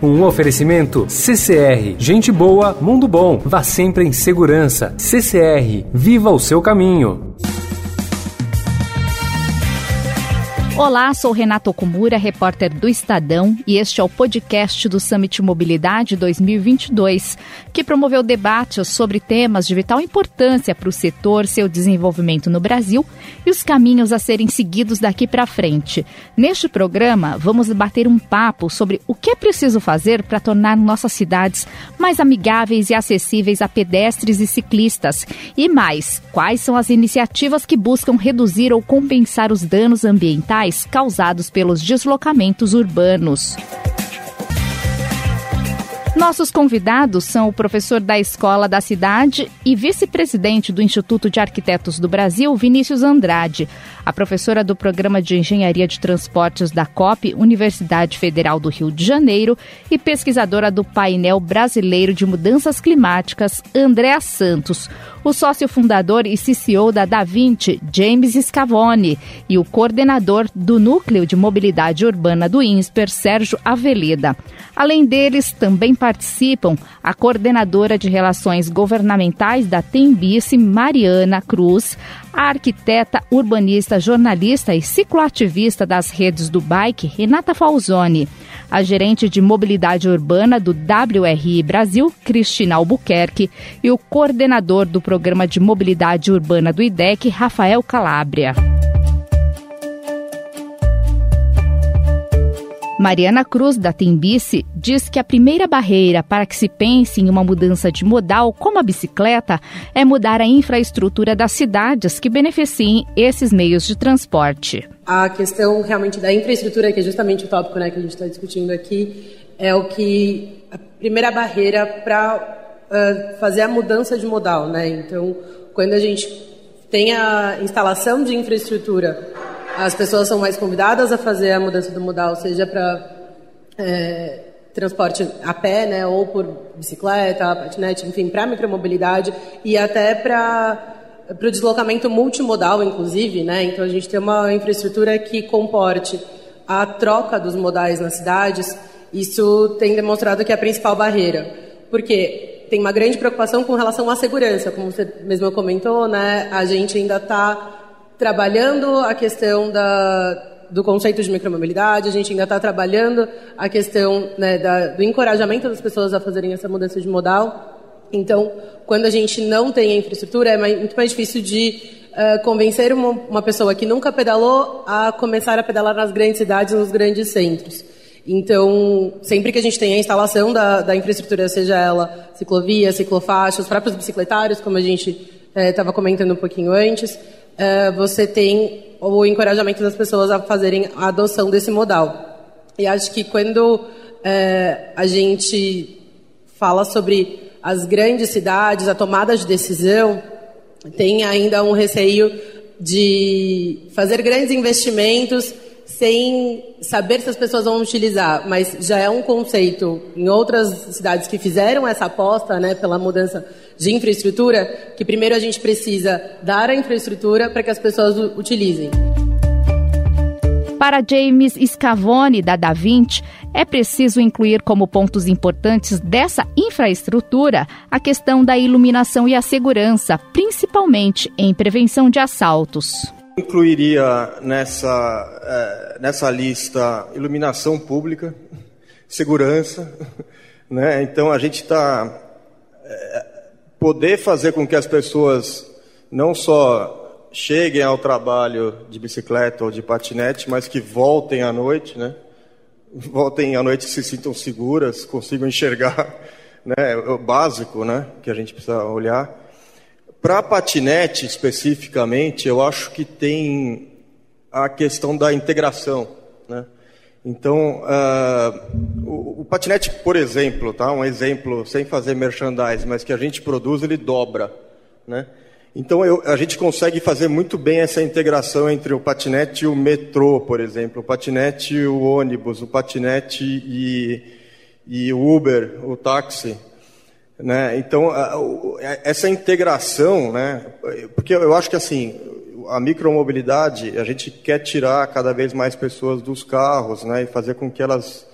Um oferecimento CCR, gente boa, mundo bom. Vá sempre em segurança. CCR, viva o seu caminho. Olá, sou Renato Okumura, repórter do Estadão, e este é o podcast do Summit Mobilidade 2022, que promoveu debates sobre temas de vital importância para o setor, seu desenvolvimento no Brasil e os caminhos a serem seguidos daqui para frente. Neste programa, vamos bater um papo sobre o que é preciso fazer para tornar nossas cidades mais amigáveis e acessíveis a pedestres e ciclistas, e mais, quais são as iniciativas que buscam reduzir ou compensar os danos ambientais causados pelos deslocamentos urbanos. Nossos convidados são o professor da Escola da Cidade e vice-presidente do Instituto de Arquitetos do Brasil, Vinícius Andrade, a professora do Programa de Engenharia de Transportes da COP, Universidade Federal do Rio de Janeiro, e pesquisadora do Painel Brasileiro de Mudanças Climáticas, Andréa Santos, o sócio fundador e CCO da Da20, James Scavone, e o coordenador do Núcleo de Mobilidade Urbana do INSPER, Sérgio Aveleda. Além deles, também participam a coordenadora de Relações Governamentais da Tembice, Mariana Cruz, a arquiteta, urbanista, jornalista e cicloativista das redes do bike, Renata Falzoni, a gerente de mobilidade urbana do WRI Brasil, Cristina Albuquerque, e o coordenador do programa de mobilidade urbana do IDEC, Rafael Calabria. Mariana Cruz, da Tembice, diz que a primeira barreira para que se pense em uma mudança de modal como a bicicleta é mudar a infraestrutura das cidades que beneficiem esses meios de transporte. A questão realmente da infraestrutura, que é justamente o tópico né, que a gente está discutindo aqui, é o que a primeira barreira para uh, fazer a mudança de modal. Né? Então, quando a gente tem a instalação de infraestrutura as pessoas são mais convidadas a fazer a mudança do modal, seja para é, transporte a pé, né, ou por bicicleta, patinete, enfim, para micromobilidade e até para para o deslocamento multimodal, inclusive, né? Então a gente tem uma infraestrutura que comporte a troca dos modais nas cidades. Isso tem demonstrado que é a principal barreira, porque tem uma grande preocupação com relação à segurança, como você mesmo comentou, né? A gente ainda está trabalhando a questão da, do conceito de micromobilidade, a gente ainda está trabalhando a questão né, da, do encorajamento das pessoas a fazerem essa mudança de modal. Então, quando a gente não tem a infraestrutura, é mais, muito mais difícil de uh, convencer uma, uma, pessoa que nunca pedalou a começar a pedalar nas grandes cidades, nos grandes centros. Então, sempre que a gente tem a instalação da, da infraestrutura, seja ela ciclovia, ciclofaixa, os próprios bicicletários, como a gente estava uh, comentando um pouquinho antes, uh, você tem o encorajamento das pessoas a fazerem a adoção desse modal. E acho que quando uh, a gente fala sobre as grandes cidades, a tomada de decisão, tem ainda um receio de fazer grandes investimentos sem saber se as pessoas vão utilizar, mas já é um conceito em outras cidades que fizeram essa aposta, né, pela mudança de infraestrutura, que primeiro a gente precisa dar a infraestrutura para que as pessoas utilizem. Para James Scavone, da Da Vinci, é preciso incluir como pontos importantes dessa infraestrutura a questão da iluminação e a segurança, principalmente em prevenção de assaltos incluiria nessa, é, nessa lista iluminação pública, segurança, né? Então a gente está é, poder fazer com que as pessoas não só cheguem ao trabalho de bicicleta ou de patinete, mas que voltem à noite, né? Voltem à noite se sintam seguras, consigam enxergar, né? O básico, né? Que a gente precisa olhar. Para patinete especificamente, eu acho que tem a questão da integração, né? Então, uh, o, o, patinete, por exemplo, tá? Um exemplo sem fazer merchandise, mas que a gente produz, ele dobra, né? Então, eu, a gente consegue fazer muito bem essa integração entre o patinete e o metrô, por exemplo, o patinete e o ônibus, o patinete e, e o Uber, o táxi, né? Então, essa integração, né? porque eu acho que assim, a micromobilidade, a gente quer tirar cada vez mais pessoas dos carros né? e fazer com que elas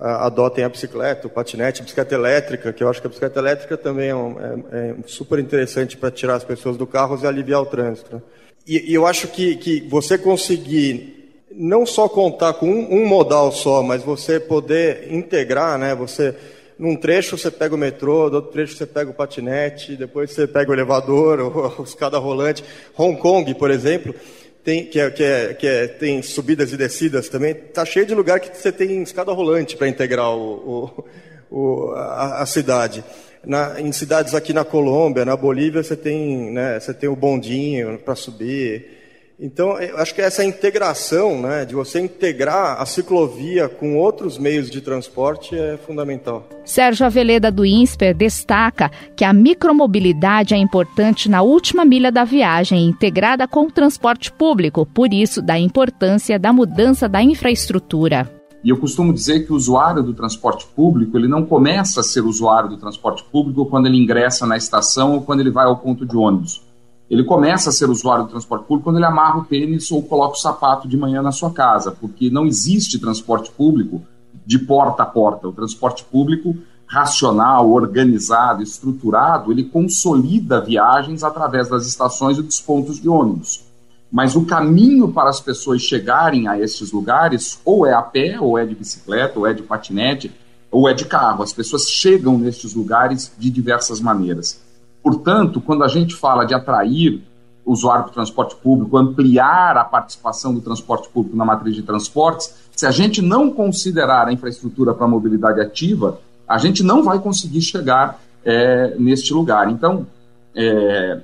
adotem a bicicleta, o patinete, a bicicleta elétrica, que eu acho que a bicicleta elétrica também é, um, é, é super interessante para tirar as pessoas do carro e aliviar o trânsito. Né? E, e, eu acho que, que você conseguir não só contar com um, um, modal só, mas você poder integrar, né? Você num trecho você pega o metrô, no outro trecho você pega o patinete, depois você pega o elevador, ou, escada rolante. Hong Kong, por exemplo, tem, que, é, que, é, que é, tem subidas e descidas também, está cheio de lugar que você tem escada rolante para integrar o, o, o a, a, cidade. Na, em cidades aqui na Colômbia, na Bolívia, você tem, né, você tem o bondinho para subir. Então, eu acho que essa integração, né, de você integrar a ciclovia com outros meios de transporte é fundamental. Sérgio Aveleda do INSPER destaca que a micromobilidade é importante na última milha da viagem, integrada com o transporte público, por isso da importância da mudança da infraestrutura. E eu costumo dizer que o usuário do transporte público, ele não começa a ser usuário do transporte público quando ele ingressa na estação ou quando ele vai ao ponto de ônibus ele começa a ser usuário do transporte público quando ele amarra o tênis ou coloca o sapato de manhã na sua casa, porque não existe transporte público de porta a porta. O transporte público racional, organizado, estruturado, ele consolida viagens através das estações e dos pontos de ônibus. Mas o caminho para as pessoas chegarem a estes lugares ou é a pé, ou é de bicicleta, ou é de patinete, ou é de carro. As pessoas chegam nestes lugares de diversas maneiras. Portanto, quando a gente fala de atrair o usuário do transporte público, ampliar a participação do transporte público na matriz de transportes, se a gente não considerar a infraestrutura para mobilidade ativa, a gente não vai conseguir chegar é, neste lugar. Então, é,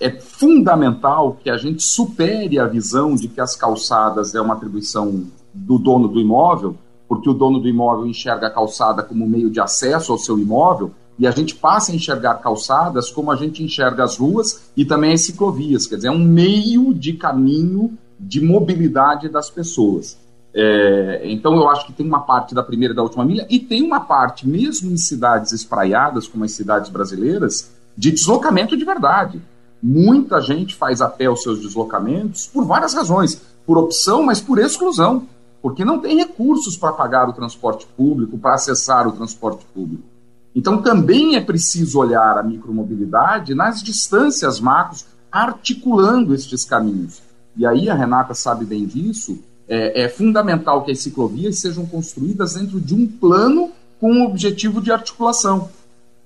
é, fundamental que a gente supere a visão de que as calçadas é uma atribuição do dono do imóvel, porque o dono do imóvel enxerga a calçada como meio de acesso ao seu imóvel, e a gente passa a enxergar calçadas como a gente enxerga as ruas e também as ciclovias, quer dizer, é um meio de caminho de mobilidade das pessoas. É, então eu acho que tem uma parte da primeira e da última milha e tem uma parte, mesmo em cidades espraiadas, como as cidades brasileiras, de deslocamento de verdade. Muita gente faz a pé os seus deslocamentos por várias razões, por opção, mas por exclusão, porque não tem recursos para pagar o transporte público, para acessar o transporte público. Então, também é preciso olhar a micromobilidade nas distâncias macros, articulando estes caminhos. E aí, a Renata sabe bem disso, é, é fundamental que as ciclovias sejam construídas dentro de um plano com um objetivo de articulação.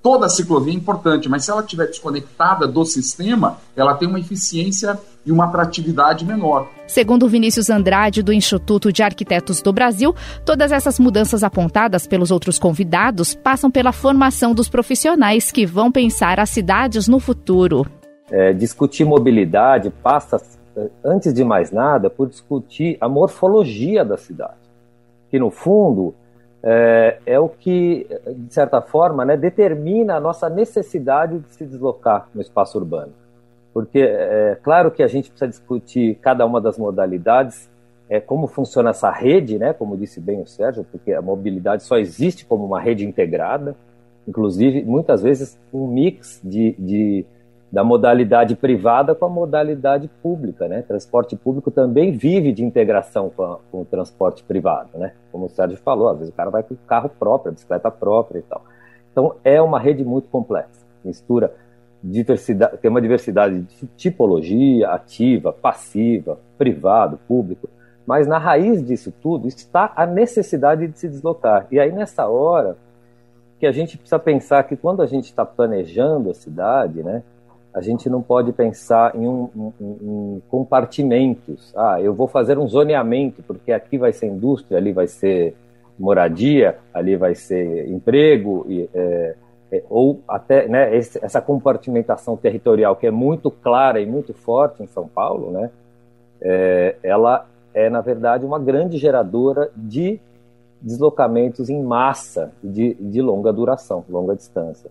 Toda ciclovia é importante, mas se ela estiver desconectada do sistema, ela tem uma eficiência e uma atratividade menor. Segundo Vinícius Andrade, do Instituto de Arquitetos do Brasil, todas essas mudanças apontadas pelos outros convidados passam pela formação dos profissionais que vão pensar as cidades no futuro. É, discutir mobilidade passa, antes de mais nada, por discutir a morfologia da cidade, que no fundo é, é, o que, de certa forma, né, determina a nossa necessidade de se deslocar no espaço urbano porque é claro que a gente precisa discutir cada uma das modalidades, é, como funciona essa rede, né, como disse bem o Sérgio, porque a mobilidade só existe como uma rede integrada, inclusive, muitas vezes, um mix de, de da modalidade privada com a modalidade pública, né? Transporte público também vive de integração com, a, com, o transporte privado, né? Como o Sérgio falou, às vezes o cara vai com carro próprio, bicicleta própria e tal. Então é uma rede muito complexa, mistura diversidade, tem uma diversidade de tipologia, ativa, passiva, privado, público, mas na raiz disso tudo está a necessidade de se deslocar. E aí nessa hora que a gente precisa pensar que quando a gente está planejando a cidade, né, a gente não pode pensar em, um, um, um, compartimentos. Ah, eu vou fazer um zoneamento porque aqui vai ser indústria, ali vai ser moradia, ali vai ser emprego e é, ou até né, essa compartimentação territorial que é muito clara e muito forte em São Paulo, né, é, ela é, na verdade, uma grande geradora de deslocamentos em massa de, de longa duração, longa distância.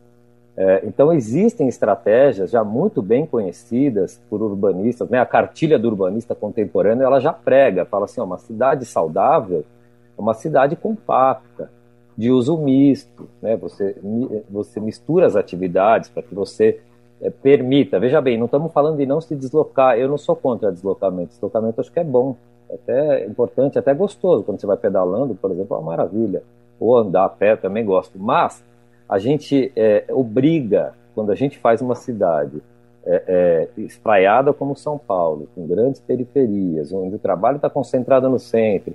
É, então, existem estratégias já muito bem conhecidas por urbanistas, né? a cartilha do urbanista contemporâneo ela já prega, fala assim, ó, uma cidade saudável é uma cidade compacta, de uso misto, né? Você, você mistura as atividades para que você é, permita. Veja bem, não estamos falando de não se deslocar. Eu não sou contra deslocamento. Deslocamento acho que é bom, até importante, até gostoso. Quando você vai pedalando, por exemplo, é uma maravilha. ou andar a pé também gosto, mas a gente é, obriga, quando a gente faz uma cidade é, é, espraiada como São Paulo, com grandes periferias, onde o trabalho está concentrado no centro,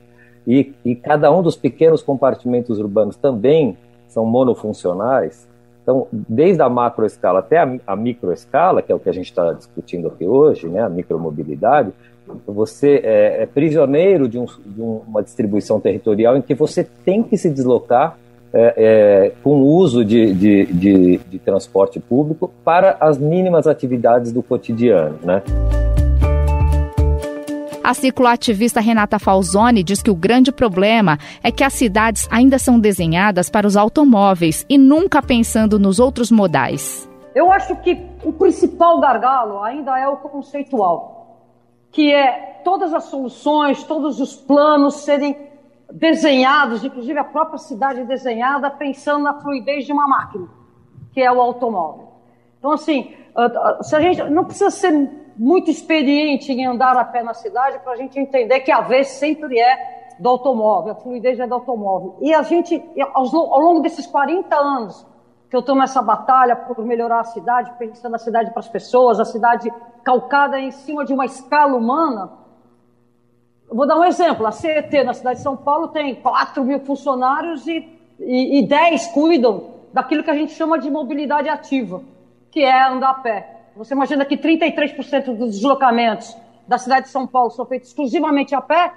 e, e cada um dos pequenos compartimentos urbanos também são monofuncionais, então, desde a macroescala até a, a microescala, que é o que a gente está discutindo aqui hoje, né, a micromobilidade, você é, é prisioneiro de, um, de, uma distribuição territorial em que você tem que se deslocar é, é, com o uso de, de, de, transporte público para as mínimas atividades do cotidiano, né? A cicloativista Renata Falzoni diz que o grande problema é que as cidades ainda são desenhadas para os automóveis e nunca pensando nos outros modais. Eu acho que o principal gargalo ainda é o conceitual, que é todas as soluções, todos os planos serem desenhados, inclusive a própria cidade desenhada, pensando na fluidez de uma máquina, que é o automóvel. Então, assim, se a gente não precisa ser muito experiente em andar a pé na cidade para a gente entender que a vez sempre é do automóvel, a fluidez é do automóvel. E a gente, ao longo desses 40 anos que eu estou nessa batalha por melhorar a cidade, pensando a cidade para as pessoas, a cidade calcada em cima de uma escala humana, vou dar um exemplo. A CET na cidade de São Paulo tem 4 mil funcionários e, e, e 10 cuidam daquilo que a gente chama de mobilidade ativa, que é andar a pé. Você imagina que 33% dos deslocamentos da cidade de São Paulo são feitos exclusivamente a pé,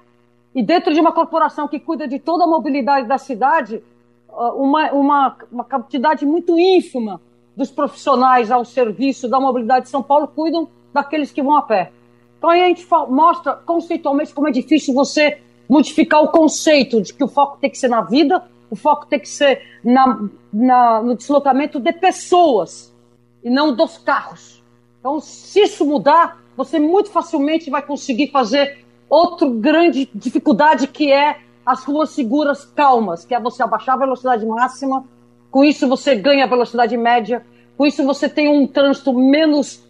e dentro de uma corporação que cuida de toda a mobilidade da cidade, ah, uma, uma, uma quantidade muito ínfima dos profissionais ao serviço da mobilidade de São Paulo cuidam daqueles que vão a pé. Então aí a gente mostra conceitualmente como é difícil você modificar o conceito de que o foco tem que ser na vida, o foco tem que ser na, na, no deslocamento de pessoas e não dos carros. Então, se isso mudar, você muito facilmente vai conseguir fazer outra grande dificuldade que é as ruas seguras calmas, que é você abaixar a velocidade máxima, com isso você ganha a velocidade média, com isso você tem um trânsito menos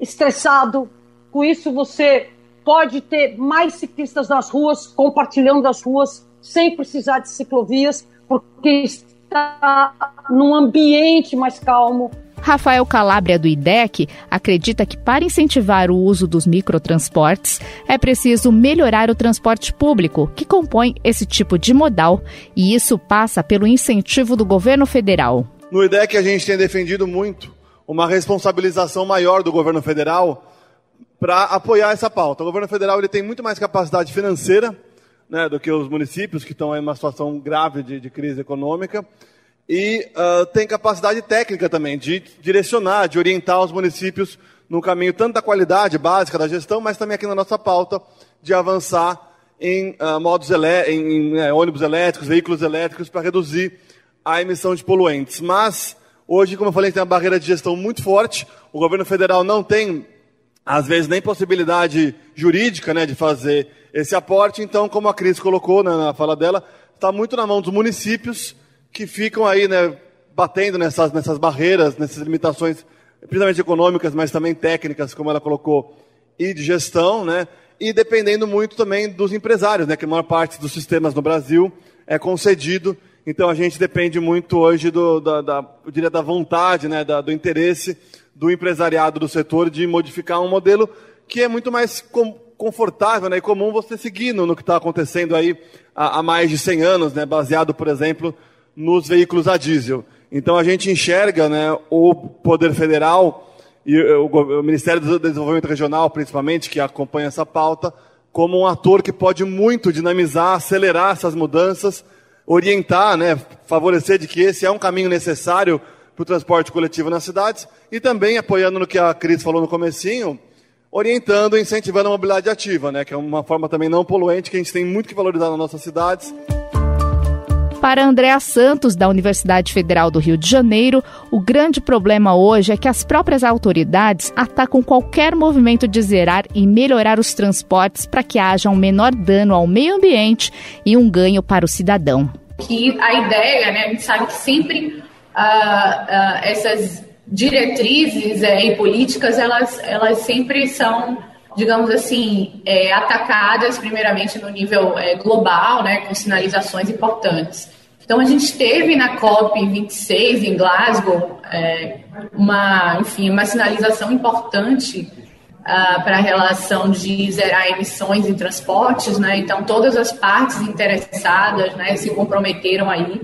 estressado, com isso você pode ter mais ciclistas nas ruas, compartilhando as ruas, sem precisar de ciclovias, porque está num ambiente mais calmo, Rafael Calabria, do IDEC, acredita que para incentivar o uso dos microtransportes é preciso melhorar o transporte público, que compõe esse tipo de modal, e isso passa pelo incentivo do governo federal. No IDEC, a gente tem defendido muito uma responsabilização maior do governo federal para apoiar essa pauta. O governo federal ele tem muito mais capacidade financeira né, do que os municípios, que estão em uma situação grave de, de crise econômica e uh, tem capacidade técnica também de direcionar, de orientar os municípios no caminho tanto da qualidade básica da gestão, mas também aqui na nossa pauta de avançar em, uh, modos em, em é, ônibus elétricos, veículos elétricos para reduzir a emissão de poluentes. Mas hoje, como eu falei, tem uma barreira de gestão muito forte. O governo federal não tem, às vezes, nem possibilidade jurídica né, de fazer esse aporte. Então, como a Cris colocou né, na fala dela, está muito na mão dos municípios que ficam aí, né, batendo nessas, nessas barreiras, nessas limitações, principalmente econômicas, mas também técnicas, como ela colocou, e de gestão, né, e dependendo muito também dos empresários, né, que a maior parte dos sistemas no Brasil é concedido, então a gente depende muito hoje do, da, da, eu diria, da vontade, né, da, do interesse do empresariado do setor de modificar um modelo que é muito mais com, confortável né, e comum você seguir no, no que está acontecendo aí há, há, mais de 100 anos, né, baseado, por exemplo, nos veículos a diesel. Então a gente enxerga né, o Poder Federal e o, Ministério do Desenvolvimento Regional, principalmente, que acompanha essa pauta, como um ator que pode muito dinamizar, acelerar essas mudanças, orientar, né, favorecer de que esse é um caminho necessário para o transporte coletivo nas cidades e também apoiando no que a Cris falou no comecinho, orientando, incentivando a mobilidade ativa, né, que é uma forma também não poluente que a gente tem muito que valorizar nas nossas cidades. Para Andréa Santos, da Universidade Federal do Rio de Janeiro, o grande problema hoje é que as próprias autoridades atacam qualquer movimento de zerar e melhorar os transportes para que haja um menor dano ao meio ambiente e um ganho para o cidadão. Que a ideia, né, a gente sabe que sempre uh, uh, essas diretrizes uh, e políticas, elas, elas sempre são digamos assim, é, atacadas primeiramente no nível é, global, né, com sinalizações importantes. Então a gente teve na COP 26 em Glasgow é, uma, enfim, uma sinalização importante uh, para a relação de zerar emissões em transportes, né? Então todas as partes interessadas, né, se comprometeram aí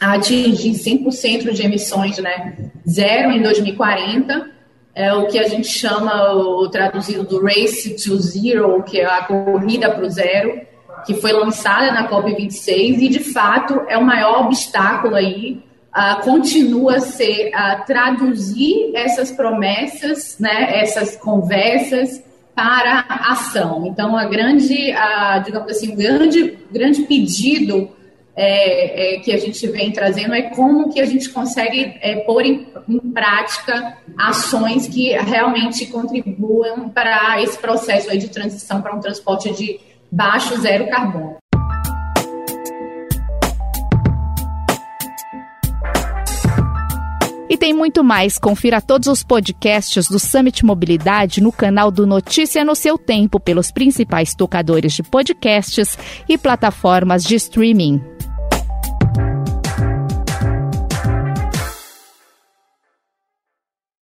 a atingir 100% de emissões, né, zero em 2040 é o que a gente chama, o traduzido do Race to Zero, que é a corrida para o zero, que foi lançada na COP26 e, de fato, é o maior obstáculo aí, uh, continua a ser uh, traduzir essas promessas, né, essas conversas para ação. Então, a grande, uh, digamos assim, o grande, grande pedido é, é, que a gente vem trazendo é como que a gente consegue é, pôr em, em, prática ações que realmente contribuam para esse processo de transição para um transporte de baixo zero carbono. E tem muito mais. Confira todos os podcasts do Summit Mobilidade no canal do Notícia no seu tempo pelos principais tocadores de podcasts e plataformas de streaming.